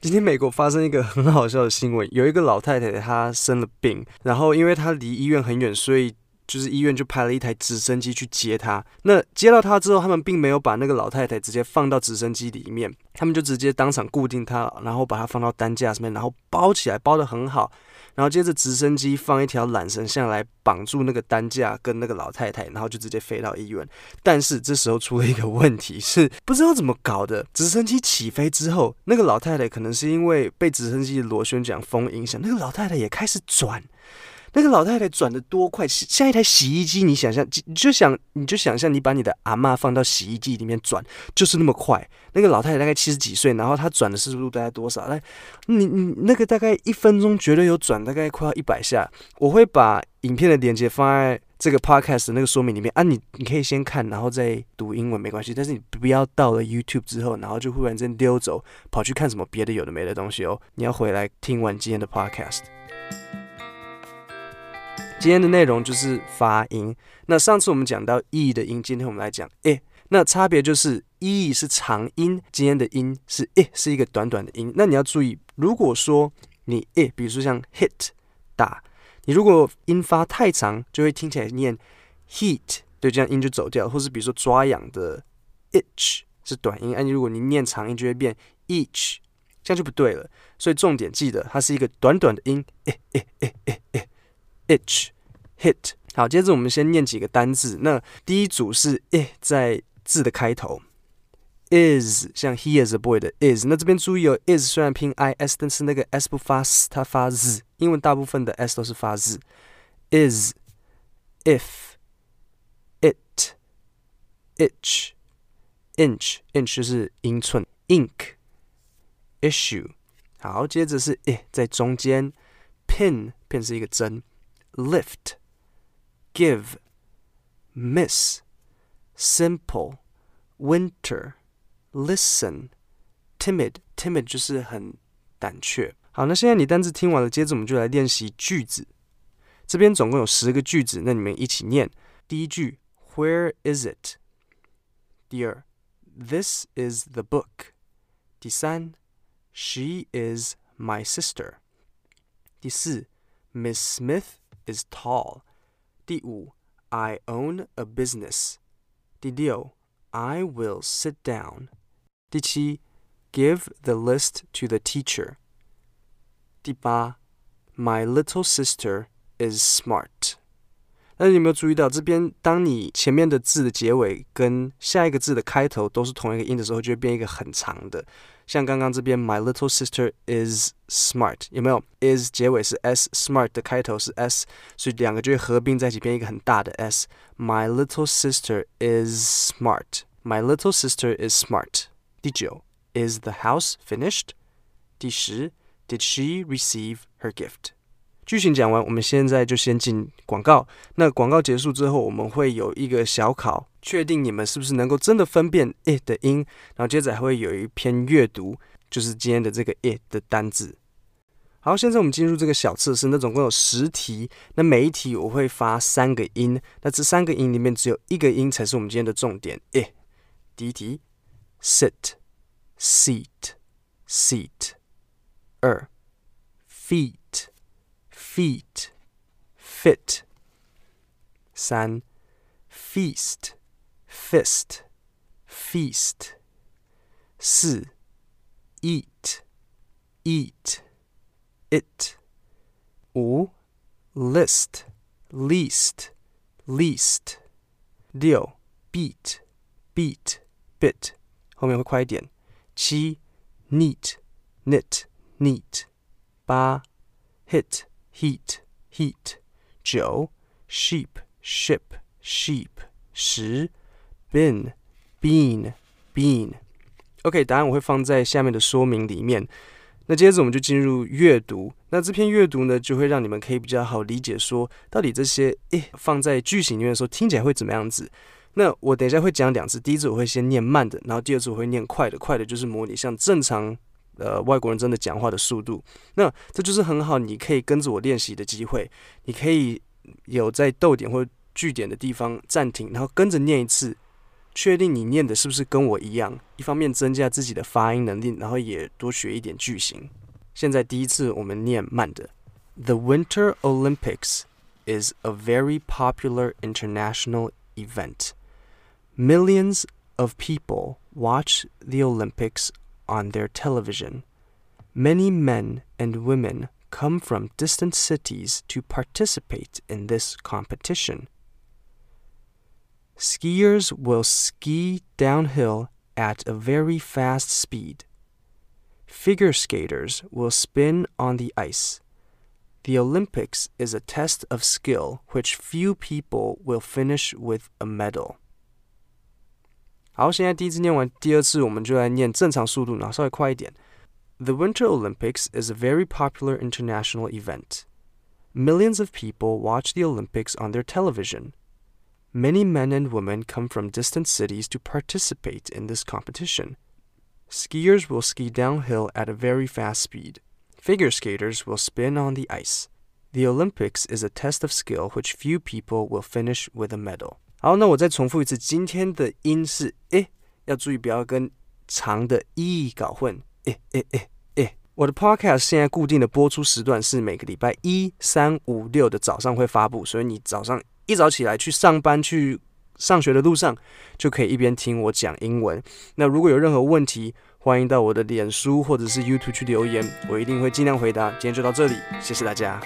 今天美国发生一个很好笑的新闻，有一个老太太她生了病，然后因为她离医院很远，所以就是医院就派了一台直升机去接她。那接到她之后，他们并没有把那个老太太直接放到直升机里面，他们就直接当场固定她，然后把她放到担架上面，然后包起来，包得很好。然后接着直升机放一条缆绳下来绑住那个担架跟那个老太太，然后就直接飞到医院。但是这时候出了一个问题，是不知道怎么搞的。直升机起飞之后，那个老太太可能是因为被直升机螺旋桨风影响，那个老太太也开始转。那个老太太转得多快，像一台洗衣机。你想象，你就想，你就想象，你把你的阿嬷放到洗衣机里面转，就是那么快。那个老太太大概七十几岁，然后她转的速度大概多少？来，你你那个大概一分钟绝对有转，大概快要一百下。我会把影片的链接放在这个 podcast 那个说明里面啊，你你可以先看，然后再读英文没关系。但是你不要到了 YouTube 之后，然后就忽然间溜走，跑去看什么别的有的没的东西哦。你要回来听完今天的 podcast。今天的内容就是发音。那上次我们讲到 e 的音，今天我们来讲 e。那差别就是 e 是长音，今天的音是 e，是一个短短的音。那你要注意，如果说你 e，比如说像 hit 打，你如果音发太长，就会听起来念 heat，对，这样音就走掉。或是比如说抓痒的 itch 是短音，而如果你念长音，就会变 each，这样就不对了。所以重点记得，它是一个短短的音 e e e e e。itch hit 好，接着我们先念几个单字。那第一组是 i 在字的开头，is 像 he is a boy 的 is。那这边注意哦，is 虽然拼 i s，但是那个 s 不发 s，它发 z。英文大部分的 s 都是发 z。is if it itch inch inch 是英寸。ink issue 好，接着是 i 在中间，pin pin 是一个针。lift, give, miss, simple, winter, listen, timid, timid 就是很胆怯。好，那现在你单词听完了，接着我们就来练习句子。这边总共有十个句子，那你们一起念。第一句，Where is it？第二，This is the book。第三，She is my sister。第四，Miss Smith。is tall。 第五，I own a business。第六，I will sit down。第七，Give the list to the teacher。第八，My little sister is smart。那你有没有注意到，这边当你前面的字的结尾跟下一个字的开头都是同一个音的时候，就会变一个很长的。 像刚刚这边，My little sister is smart，有没有？is 结尾是 s，smart 的开头是 s，所以两个就会合并在一起，变一个很大的 s。My little sister is smart。My little sister is smart。第九，Is the house finished？第十，Did she receive her gift？ 剧情讲完，我们现在就先进广告。那广告结束之后，我们会有一个小考，确定你们是不是能够真的分辨 it 的音。然后接着还会有一篇阅读，就是今天的这个 it 的单字。好，现在我们进入这个小测试。那总共有十题，那每一题我会发三个音。那这三个音里面只有一个音才是我们今天的重点。it。第一题，sit，seat，seat。二，feet。feet, fit. 三 feast, fist, feast. 四 eat, eat, it. 五 list, least, least. 六 beat, beat, bit. 后面会快一点。七 neat, knit, neat. 八 hit, Heat heat 九 sheep ship sheep 十 bin bean bean OK 答案我会放在下面的说明里面。那接着我们就进入阅读。那这篇阅读呢，就会让你们可以比较好理解，说到底这些诶放在句型里面的时候听起来会怎么样子。那我等一下会讲两次，第一次我会先念慢的，然后第二次我会念快的。快的就是模拟像正常。呃，外国人真的讲话的速度，那这就是很好，你可以跟着我练习的机会。你可以有在逗点或句点的地方暂停，然后跟着念一次，确定你念的是不是跟我一样，一方面增加自己的发音能力，然后也多学一点句型。现在第一次我们念慢的：The Winter Olympics is a very popular international event. Millions of people watch the Olympics on their television. Many men and women come from distant cities to participate in this competition. Skiers will ski downhill at a very fast speed. Figure skaters will spin on the ice. The Olympics is a test of skill which few people will finish with a medal. 好，现在第一次念完，第二次我们就来念正常速度，然后稍微快一点。The Winter Olympics is a very popular international event. Millions of people watch the Olympics on their television. Many men and women come from distant cities to participate in this competition. Skiers will ski downhill at a very fast speed. Figure skaters will spin on the ice. The Olympics is a test of skill which few people will finish with a medal. 好，那我再重复一次，今天的音是诶，要注意不要跟长的 e 搞混。诶诶诶诶，我的 podcast 现在固定的播出时段是每个礼拜一、三、五、六的早上会发布，所以你早上。一早起来去上班去上学的路上，就可以一边听我讲英文。那如果有任何问题，欢迎到我的脸书或者是 YouTube 去留言，我一定会尽量回答。今天就到这里，谢谢大家。